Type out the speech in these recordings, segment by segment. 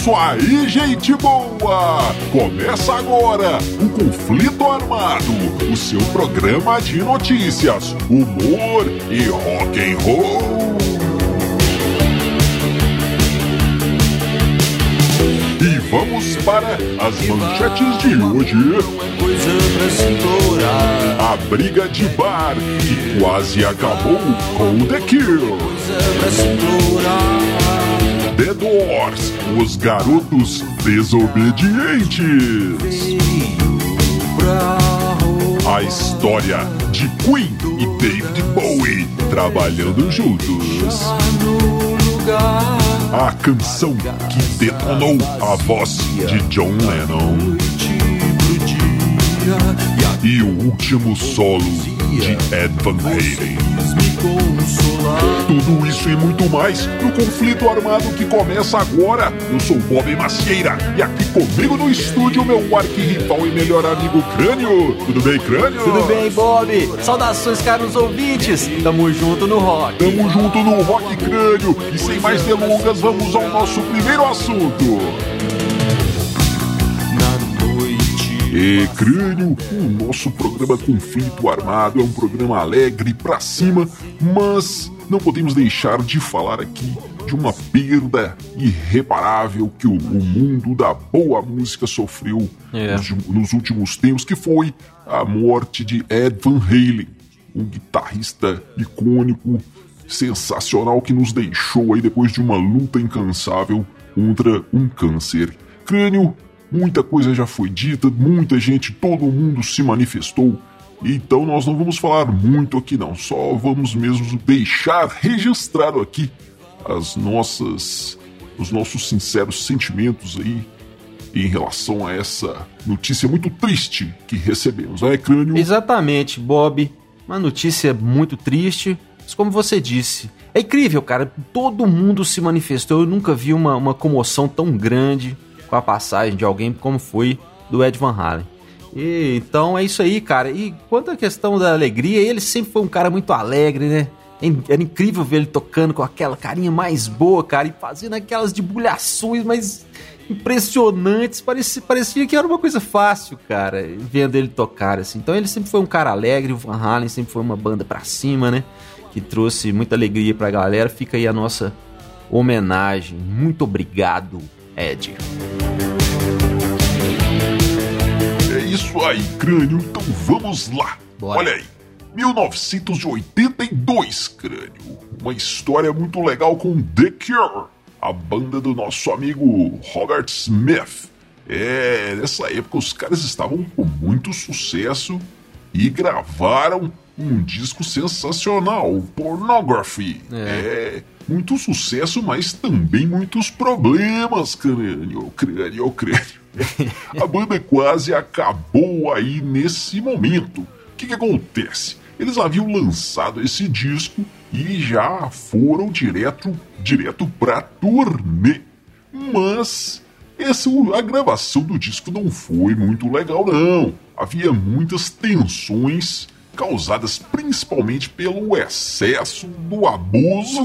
isso aí, gente boa! Começa agora o Conflito Armado, o seu programa de notícias, humor e rock and roll. E vamos para as manchetes de hoje. A briga de bar que quase acabou com The Kill. The Doors, os garotos desobedientes. A história de Queen e David Bowie trabalhando juntos. A canção que detonou a voz de John Lennon. E o último solo de Ed Van Halen. Tudo isso e muito mais no conflito armado que começa agora. Eu sou Bob Macieira e aqui comigo no estúdio meu arquirrival e melhor amigo Crânio. Tudo bem, Crânio? Tudo bem, Bob? Saudações, caros ouvintes. Tamo junto no rock. Tamo junto no Rock Crânio e sem mais delongas vamos ao nosso primeiro assunto. E crânio, o nosso programa Conflito Armado é um programa alegre pra cima, mas não podemos deixar de falar aqui de uma perda irreparável que o, o mundo da boa música sofreu É. nos, nos últimos tempos, que foi a morte de Ed Van Halen, um guitarrista icônico, sensacional que nos deixou aí depois de uma luta incansável contra um câncer. Crânio, muita coisa já foi dita, muita gente, todo mundo se manifestou. Então nós não vamos falar muito aqui não, só vamos mesmo deixar registrado aqui as nossas os nossos sinceros sentimentos aí em relação a essa notícia muito triste que recebemos, não é, Crânio? Exatamente, Bob. Uma notícia muito triste, mas como você disse, é incrível, cara. Todo mundo se manifestou. Eu nunca vi uma, uma comoção tão grande com a passagem de alguém como foi do Ed Van Halen. E, então é isso aí, cara. E quanto à questão da alegria, ele sempre foi um cara muito alegre, né? Era incrível ver ele tocando com aquela carinha mais boa, cara, e fazendo aquelas debulhações mais impressionantes. Parecia, parecia que era uma coisa fácil, cara, vendo ele tocar, assim. Então ele sempre foi um cara alegre, o Van Halen sempre foi uma banda pra cima, né? Que trouxe muita alegria pra galera. Fica aí a nossa homenagem. Muito obrigado, Ed. Isso aí, crânio. Então vamos lá. Bora. Olha aí. 1982, crânio. Uma história muito legal com The Cure, a banda do nosso amigo Robert Smith. É, nessa época os caras estavam com muito sucesso e gravaram um disco sensacional, Pornography. É, muito sucesso, mas também muitos problemas, crânio, crânio, crânio. A banda quase acabou aí nesse momento. O que, que acontece? Eles haviam lançado esse disco e já foram direto, direto pra turnê. Mas essa, a gravação do disco não foi muito legal, não. Havia muitas tensões causadas principalmente pelo excesso do abuso.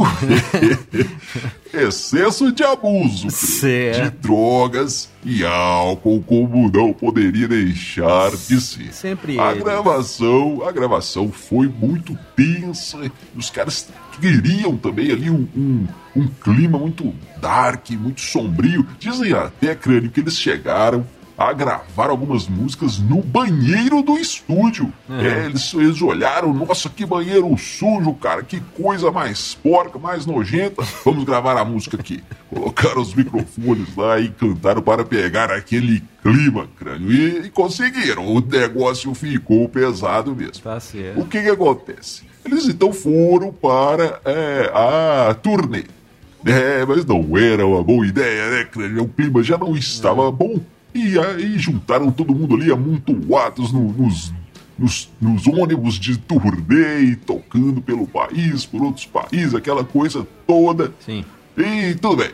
excesso de abuso Certo. de drogas e álcool, como não poderia deixar de ser. Sempre a ele. gravação, a gravação foi muito tensa. Os caras queriam também ali um, um, um clima muito dark, muito sombrio. Dizem até, crânio, que eles chegaram a gravar algumas músicas no banheiro do estúdio. É, eles, eles olharam, nossa, que banheiro sujo, cara, que coisa mais porca, mais nojenta. Vamos gravar a música aqui. Colocaram os microfones lá e cantaram para pegar aquele clima, crânio. E, e conseguiram. O negócio ficou pesado mesmo. Tá certo. O que que acontece? Eles então foram para é, a turnê. É, mas não era uma boa ideia, né, crânio? O clima já não estava bom. E aí juntaram todo mundo ali amontoados no- nos, nos, nos ônibus de turnê, tocando pelo país, por outros países, aquela coisa toda. Sim. E tudo bem.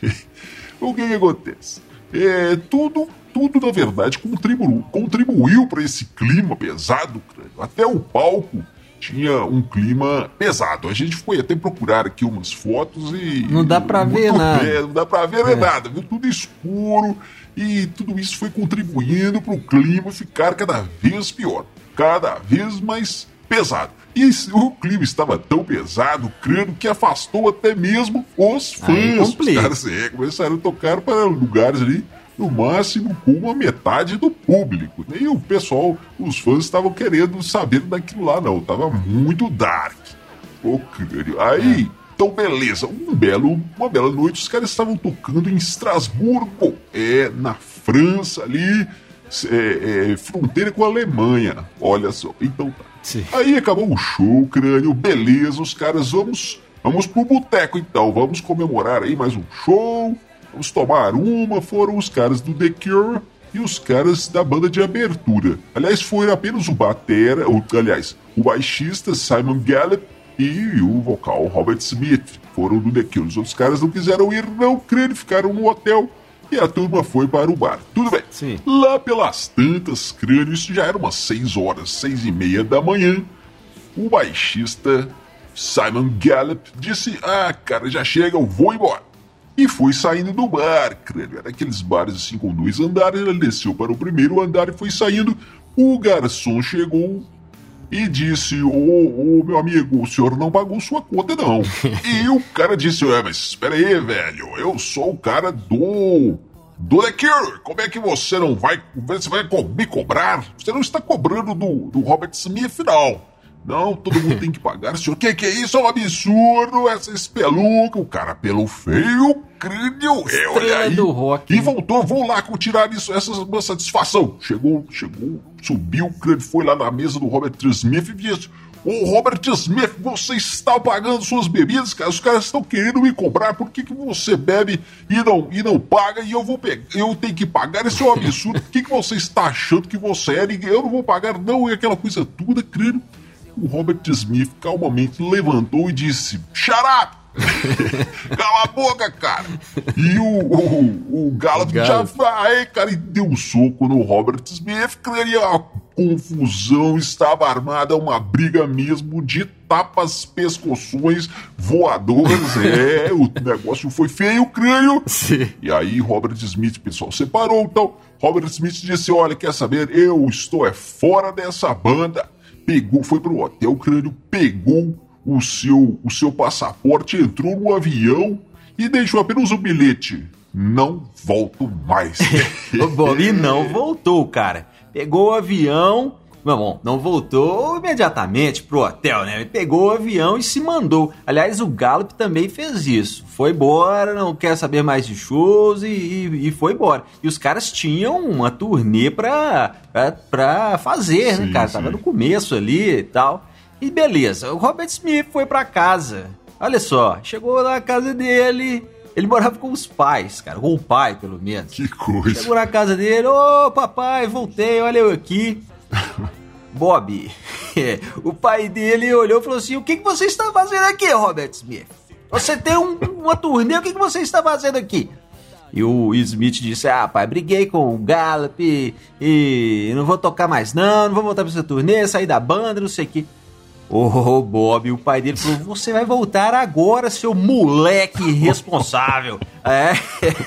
o que, que acontece? É, tudo, tudo na verdade contribuiu, contribuiu para esse clima pesado. Até o palco tinha um clima pesado. A gente foi até procurar aqui umas fotos e. Não dá pra ver nada. É, não dá pra ver é. nada, viu? Tudo escuro e tudo isso foi contribuindo para o clima ficar cada vez pior, cada vez mais pesado. E o clima estava tão pesado, creio que afastou até mesmo os fãs. Os caras é, começaram a tocar para lugares ali no máximo com uma metade do público. E o pessoal, os fãs estavam querendo saber daquilo lá, não. Tava muito dark. O crânio. Aí, é. Então beleza, um belo, uma bela noite, os caras estavam tocando em Estrasburgo, é, na França ali, é, é, fronteira com a Alemanha. Olha só, então tá. Sim. Aí acabou o show, crânio, beleza, os caras, vamos, vamos pro boteco então, vamos comemorar aí mais um show, Vamos tomar uma foram os caras do The Cure e os caras da banda de abertura. Aliás, foi apenas o batera, ou, aliás, o baixista Simon Gallup e o vocal Robert Smith foram do The Cure. Os outros caras não quiseram ir, não creram, ficaram no hotel e a turma foi para o bar. Tudo bem. Sim. Lá pelas tantas, crânio, isso já era umas 6 horas, 6 e meia da manhã, o baixista Simon Gallup disse: Ah, cara, já chega, eu vou embora e foi saindo do bar. Era aqueles bares assim com dois andares. Ele desceu para o primeiro andar e foi saindo. O garçom chegou e disse: Ô, ô meu amigo, o senhor não pagou sua conta, não. e o cara disse: Ué, mas espera aí, velho, eu sou o cara do. Do The Cure, como é que você não vai. Você vai me cobrar? Você não está cobrando do, do Robert Smith, não. Não, todo mundo tem que pagar. Senhor, o que, que é isso? É um absurdo. Essa espelunca. O cara pelo feio, crânio. É, olha aí. do rock. E voltou, vou lá tirar isso, essa, essa satisfação. Chegou, chegou, subiu o crânio, foi lá na mesa do Robert Smith e disse: Ô Robert Smith, você está pagando suas bebidas, cara. Os caras estão querendo me cobrar. Por que, que você bebe e não, e não paga e eu vou pegar? Eu tenho que pagar? Isso é um absurdo. O que, que você está achando que você é? Eu não vou pagar, não. E aquela coisa toda, crânio o Robert Smith calmamente levantou e disse: Shut up! Cala a boca, cara! E o, o, o Gallup já vai, cara, e deu um soco no Robert Smith, que a confusão estava armada, uma briga mesmo de tapas, pescoções, voadores. é, o negócio foi feio, crânio. Sim. E aí, Robert Smith, pessoal, separou. Então, Robert Smith disse: Olha, quer saber? Eu estou é fora dessa banda pegou, foi pro hotel, o crânio pegou o seu, o seu passaporte, entrou no avião e deixou apenas o bilhete. Não volto mais. e não voltou, cara. Pegou o avião, Bom, não voltou imediatamente pro hotel, né? Pegou o avião e se mandou. Aliás, o Gallup também fez isso. Foi embora, não quer saber mais de shows e, e, e foi embora. E os caras tinham uma turnê pra, pra, pra fazer, né, sim, né, cara? Sim. Tava no começo ali e tal. E beleza, o Robert Smith foi pra casa. Olha só, chegou na casa dele, ele morava com os pais, cara, com o pai, pelo menos. Que coisa. Chegou na casa dele, ô papai, voltei, olha eu aqui. Bob, o pai dele olhou e falou assim: O que, que você está fazendo aqui, Robert Smith? Você tem um, uma turnê, o que, que você está fazendo aqui? E o Smith disse: Ah, pai, briguei com o Gallup e, e não vou tocar mais, não, não vou voltar para essa turnê, sair da banda, não sei o que. Ô, oh, Bob, o pai dele falou: Você vai voltar agora, seu moleque irresponsável. é.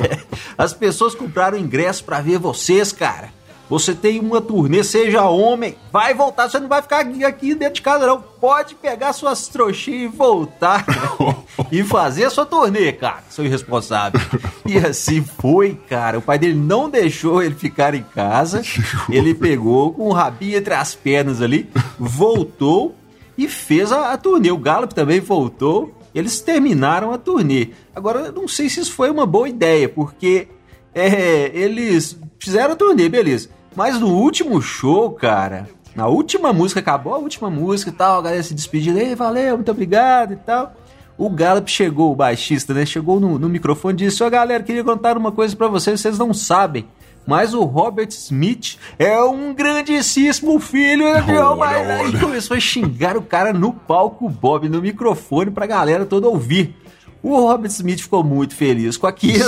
As pessoas compraram ingresso para ver vocês, cara. Você tem uma turnê, seja homem, vai voltar, você não vai ficar aqui dentro de casa, não. Pode pegar suas trouxinhas e voltar e fazer a sua turnê, cara, seu irresponsável. E assim foi, cara. O pai dele não deixou ele ficar em casa. Ele pegou com o rabinho entre as pernas ali, voltou e fez a, a turnê. O Gallup também voltou. Eles terminaram a turnê. Agora, eu não sei se isso foi uma boa ideia, porque é, eles fizeram a turnê, beleza. Mas no último show, cara, na última música, acabou a última música e tal, a galera se despedindo, ei, valeu, muito obrigado e tal. O Gallup chegou, o baixista, né? Chegou no, no microfone e disse: Ó, oh, galera, queria contar uma coisa para vocês, vocês não sabem. Mas o Robert Smith é um grandíssimo filho de olha, E começou a xingar o cara no palco Bob, no microfone, pra galera toda ouvir. O Robert Smith ficou muito feliz com aquilo.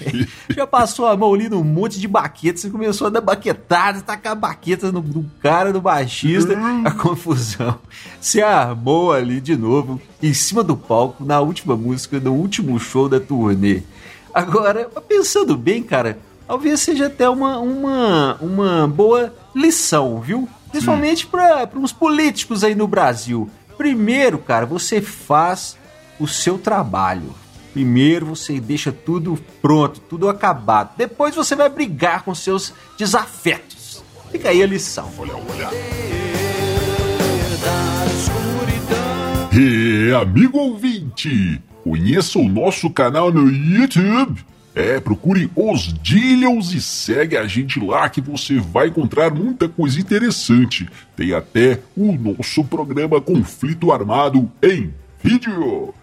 Já passou a mão ali num monte de baquetas e começou a dar baquetada, tacar a baqueta no, no cara do baixista. A confusão se armou ali de novo, em cima do palco, na última música, no último show da turnê. Agora, pensando bem, cara, talvez seja até uma, uma, uma boa lição, viu? Principalmente para uns políticos aí no Brasil. Primeiro, cara, você faz o seu trabalho. Primeiro você deixa tudo pronto, tudo acabado. Depois você vai brigar com seus desafetos. Fica aí a lição. Olha, olha. E amigo ouvinte, conheça o nosso canal no YouTube. É, procure os Dillions e segue a gente lá que você vai encontrar muita coisa interessante. Tem até o nosso programa Conflito Armado em vídeo.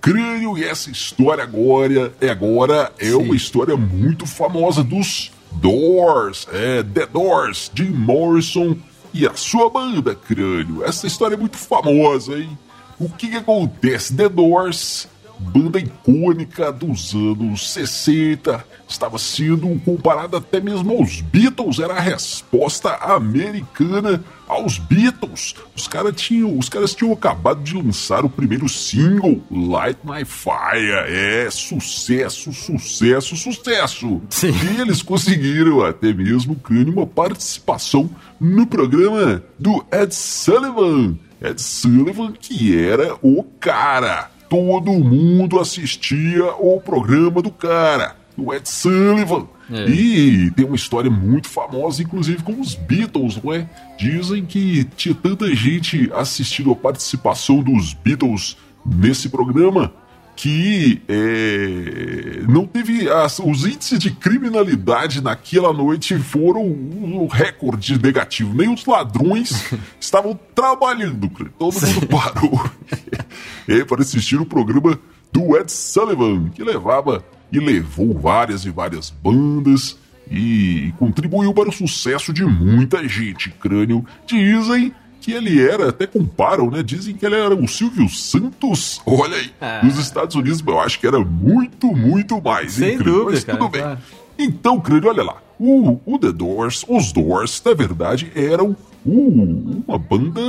Crânio e essa história agora é agora é Sim. uma história muito famosa dos Doors, é The Doors, Jim Morrison e a sua banda Crânio. Essa história é muito famosa, hein? O que, que acontece? The Doors banda icônica dos anos 60, estava sendo comparada até mesmo aos Beatles, era a resposta americana aos Beatles. Os, cara tinham, os caras tinham acabado de lançar o primeiro single, Light My Fire. É sucesso, sucesso, sucesso. Sim. E eles conseguiram até mesmo, Crânio, uma participação no programa do Ed Sullivan. Ed Sullivan, que era o cara todo mundo assistia o programa do cara, o Ed Sullivan. É. E tem uma história muito famosa, inclusive com os Beatles, não é? Dizem que tinha tanta gente assistindo a participação dos Beatles nesse programa que é, não teve as, os índices de criminalidade naquela noite foram um recorde negativo. Nem os ladrões estavam trabalhando, todo mundo parou é, para assistir o programa do Ed Sullivan, que levava e levou várias e várias bandas e contribuiu para o sucesso de muita gente. Crânio dizem que ele era, até comparam, né? Dizem que ele era o Silvio Santos, olha aí, ah. nos Estados Unidos, eu acho que era muito, muito mais. Sem dúvida, Mas cara, tudo bem. Claro. Então, Crânio, olha lá, o, o, The Doors, os Doors, na verdade, eram uh, uma banda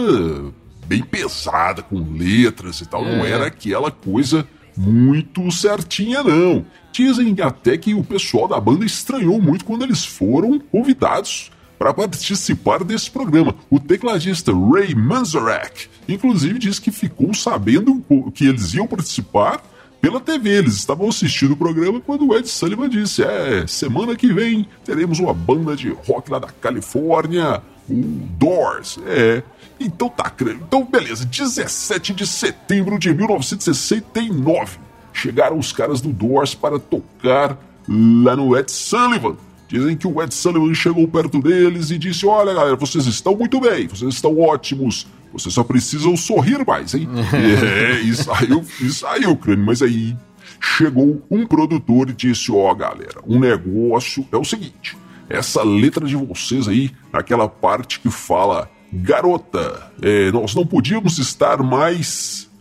bem pesada, com letras e tal, é. não era aquela coisa muito certinha, não. Dizem até que o pessoal da banda estranhou muito quando eles foram convidados para participar desse programa. O tecladista Ray Manzarek, inclusive, disse que ficou sabendo que eles iam participar pela TV. Eles estavam assistindo o programa quando o Ed Sullivan disse: É, semana que vem teremos uma banda de rock lá da Califórnia, o Doors. É. Então tá, então beleza. 17 de setembro de 1969 chegaram os caras do Doors para tocar lá no Ed Sullivan. Dizem que o Ed Sullivan chegou perto deles e disse: Olha, galera, vocês estão muito bem, vocês estão ótimos. Vocês só precisam sorrir mais, hein? é, e saiu, e saiu, crânio. Mas aí chegou um produtor e disse: Ó, oh, galera, um negócio é o seguinte. Essa letra de vocês aí, naquela parte que fala garota, é, nós não podíamos estar mais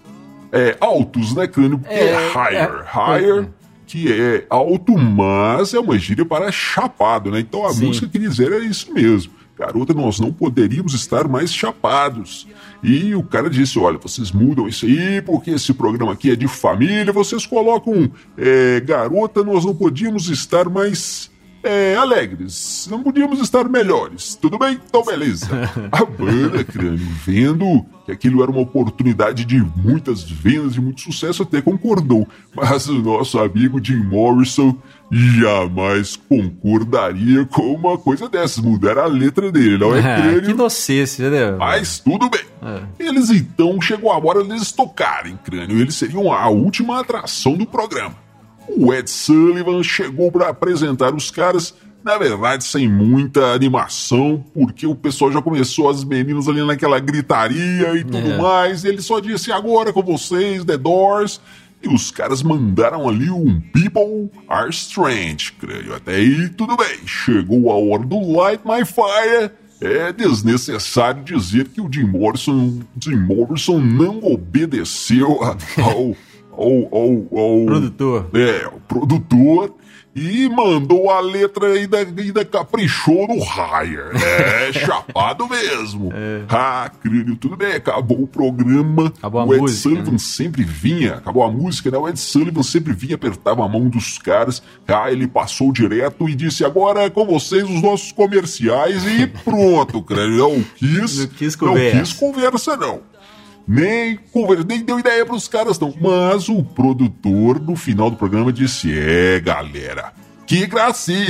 é, altos, né, crânio? Porque é, é higher. É, higher que é alto, mas é uma gíria para chapado, né? Então a Sim. música que dizer era isso mesmo. Garota, nós não poderíamos estar mais chapados. E o cara disse: olha, vocês mudam isso aí, porque esse programa aqui é de família, vocês colocam é, garota, nós não podíamos estar mais é, alegres. Não podíamos estar melhores. Tudo bem? Então, beleza. A banda, crânio, vendo que aquilo era uma oportunidade de muitas vendas e muito sucesso, até concordou. Mas o nosso amigo Jim Morrison jamais concordaria com uma coisa dessas. Mudar a letra dele, não é, crânio? que inocência, né? Mas tudo bem. É. Eles então chegou a hora deles tocarem, crânio. Eles seriam a última atração do programa o Ed Sullivan chegou para apresentar os caras, na verdade sem muita animação, porque o pessoal já começou as meninas ali naquela gritaria e tudo é. mais. E ele só disse agora com vocês, The Doors. E os caras mandaram ali um People Are Strange, creio. Até aí tudo bem. Chegou a hora do Light My Fire. É desnecessário dizer que o Jim Morrison, Jim Morrison não obedeceu ao ao, ao, ao Produtor. É, o produtor e mandou a letra ainda, ainda caprichou no higher. É, chapado mesmo. É. Ah, crânio, tudo bem, acabou o programa. Acabou a o Ed música, Sullivan né? sempre vinha, acabou a música, né? O Ed Sullivan sempre vinha, apertava a mão dos caras. Ah, ele passou direto e disse: agora é com vocês os nossos comerciais e pronto, crânio. Não quis, Não quis não conversa. quis conversa, não. Nem, conver- nem deu ideia pros caras, não. Mas o produtor, no final do programa, disse: É, galera, que gracinha!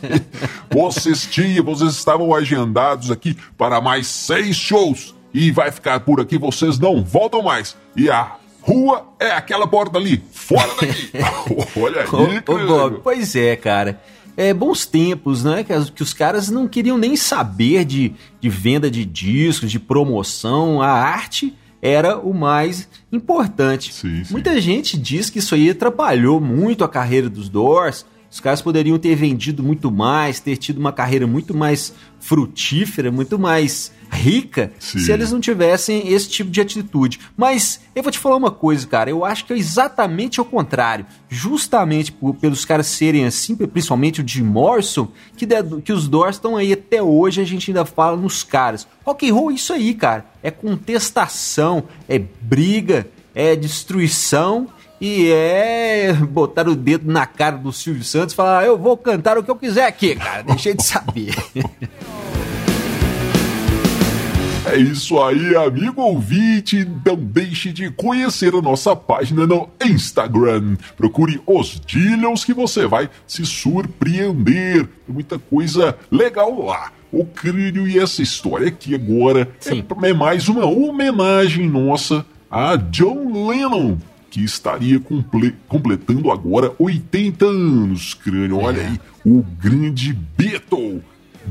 vocês tinham, vocês estavam agendados aqui para mais seis shows. E vai ficar por aqui, vocês não voltam mais. E a rua é aquela porta ali, fora daqui. Olha Ô, aí, ô, cara. Bob, pois é, cara. É bons tempos, né? Que, as- que os caras não queriam nem saber de, de venda de discos, de promoção. A arte era o mais importante. Sim, sim. Muita gente diz que isso aí atrapalhou muito a carreira dos Doors. Os caras poderiam ter vendido muito mais, ter tido uma carreira muito mais frutífera, muito mais rica, Sim. se eles não tivessem esse tipo de atitude. Mas eu vou te falar uma coisa, cara. Eu acho que é exatamente o contrário. Justamente por- pelos caras serem assim, principalmente o Jim Morrison, que, de- que os Doors estão aí até hoje, a gente ainda fala nos caras. Rock and roll é isso aí, cara. É contestação, é briga, é destruição e é botar o dedo na cara do Silvio Santos e falar: "Ah, eu vou cantar o que eu quiser aqui, cara. Deixei de saber. É isso aí, amigo ouvinte. Não deixe de conhecer a nossa página no Instagram. Procure os Dillions que você vai se surpreender. Tem muita coisa legal lá. O crânio e essa história aqui agora é, é mais uma homenagem nossa a John Lennon. Que estaria comple- completando agora 80 anos, crânio. Olha É. aí, o grande Beatle,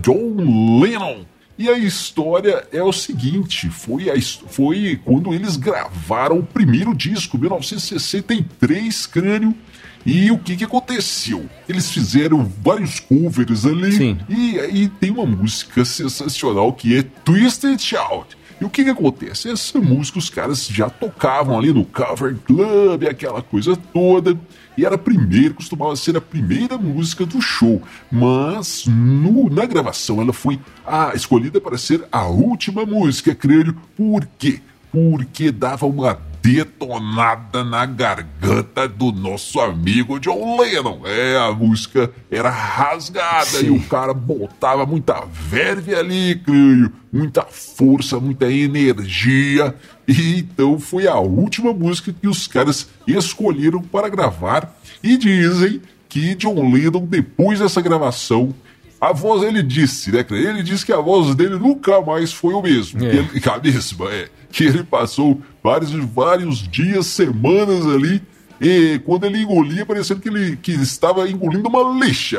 John Lennon. E a história é o seguinte: foi, a foi quando eles gravaram o primeiro disco, 1963, crânio. E o que, que aconteceu? Eles fizeram vários covers ali. Sim. E aí tem uma música sensacional que é Twisted Shout. E o que, que acontece? Essa música os caras já tocavam ali no Cover Club, aquela coisa toda. E era a primeira, costumava ser a primeira música do show. Mas no- na gravação ela foi a, escolhida para ser a última música, creio. Por quê? Porque dava uma detonada na garganta do nosso amigo John Lennon. É, a música era rasgada e o cara botava muita verve ali, creio, muita força, muita energia. E então foi a última música que os caras escolheram para gravar. E dizem que John Lennon, depois dessa gravação, a voz, ele disse, né? Ele disse que a voz dele nunca mais foi o mesmo. É. Ele, a mesma, é. Que ele passou vários, vários dias, semanas ali. E quando ele engolia, parecendo que ele que estava engolindo uma lixa.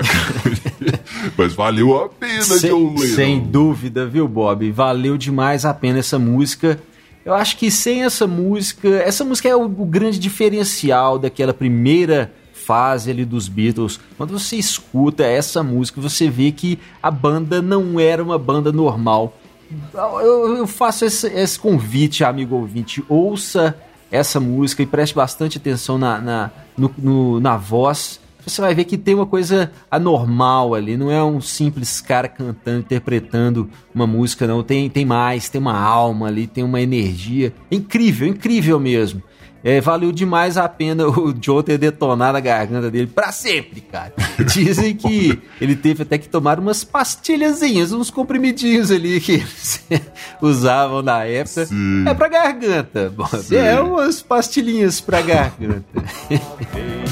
Mas valeu a pena, sem, Lennon. sem dúvida, viu, Bob? Valeu demais a pena essa música. Eu acho que sem essa música, essa música é o, o grande diferencial daquela primeira fase ali dos Beatles. Quando você escuta essa música, você vê que a banda não era uma banda normal. Eu, eu faço esse, esse convite, amigo ouvinte, ouça essa música e preste bastante atenção na, na, no- no- na voz. Você vai ver que tem uma coisa anormal ali, não é um simples cara cantando, interpretando uma música, não. Tem, tem mais, tem uma alma ali, tem uma energia. Incrível, incrível mesmo. É, valeu demais a pena o Joe ter detonado a garganta dele pra sempre, cara. Dizem que ele teve até que tomar umas pastilhazinhas, uns comprimidinhos ali que eles usavam na época. Sim. É pra garganta. Sim. É umas pastilhinhas pra garganta.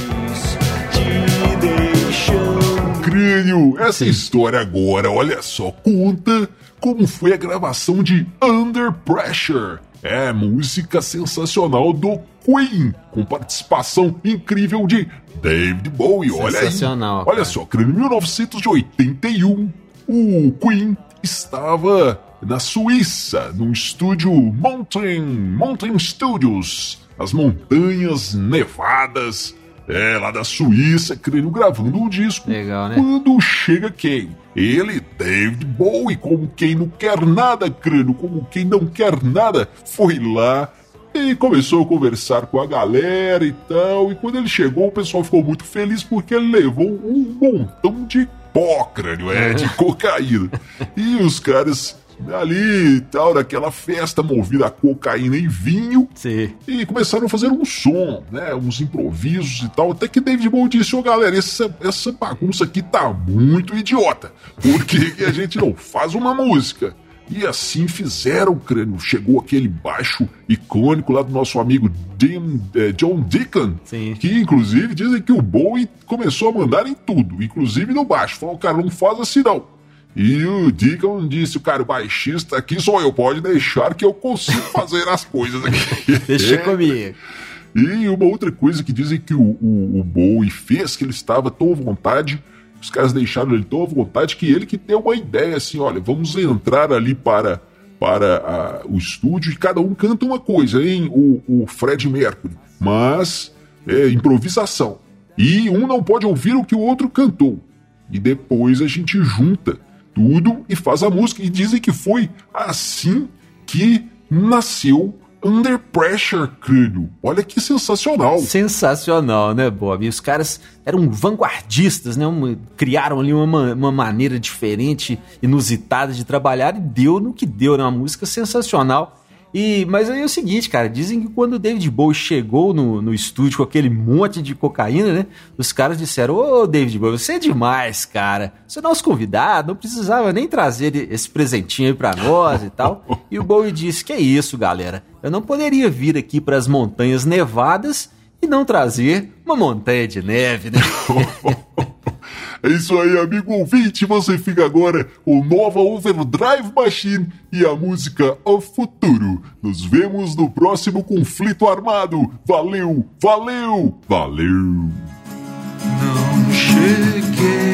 Crânio, essa Sim. história agora, olha só, conta como foi a gravação de Under Pressure. É música sensacional do Queen, com participação incrível de David Bowie. Olha aí. Sensacional, Olha só, Crânio, 1981, o Queen estava na Suíça, no estúdio Mountain, Mountain Studios, as montanhas nevadas, é, lá da Suíça, Crânio gravando um disco. Legal, né? Quando chega quem? Ele, David Bowie, como quem não quer nada, Crânio, como quem não quer nada, foi lá E começou a conversar com a galera e tal. E quando ele chegou, o pessoal ficou muito feliz porque ele levou um montão de pó, crânio, é, de cocaína. E os caras ali e tal, naquela festa movida a cocaína e vinho. Sim. E começaram a fazer um som, né? Uns improvisos e tal. Até que David Bowie disse: Ô oh, galera, essa, essa bagunça aqui tá muito idiota. Por que, que a gente não faz uma música? E assim fizeram, crânio. Chegou aquele baixo icônico lá do nosso amigo Jim, eh, John Deacon, Sim. que inclusive dizem que o Bowie começou a mandar em tudo, inclusive no baixo. Falou, cara, não faz assim não. E o Deacon disse, o cara, o baixista aqui sou eu, pode deixar que eu consigo fazer as coisas aqui. Deixa comigo. E uma outra coisa que dizem que o, o, o Bowie fez, que ele estava tão à vontade os caras deixaram ele tão à vontade que ele que deu uma ideia assim, olha, vamos entrar ali para para a, o estúdio e cada um canta uma coisa, hein? O, o Fred Mercury, mas é improvisação. E um não pode ouvir o que o outro cantou. E depois a gente junta tudo e faz a música. E dizem que foi assim que nasceu Under Pressure, crânio. Olha que sensacional. Sensacional, né, Bob? E os caras eram vanguardistas, né? Uma, criaram ali uma, uma maneira diferente, inusitada de trabalhar e deu no que deu, né? Uma música sensacional. E, mas aí é o seguinte, cara, dizem que quando o David Bowie chegou no, no estúdio com aquele monte de cocaína, né? Os caras disseram: Ô David Bowie, você é demais, cara. Você é nosso convidado, não precisava nem trazer esse presentinho aí pra nós e tal. E o Bowie disse: Que é isso, galera? Eu não poderia vir aqui para as montanhas nevadas e não trazer uma montanha de neve, né? É isso aí, amigo ouvinte. Você fica agora com Nova Overdrive Machine e a música O Futuro. Nos vemos no próximo conflito armado. Valeu, valeu, valeu. Não cheguei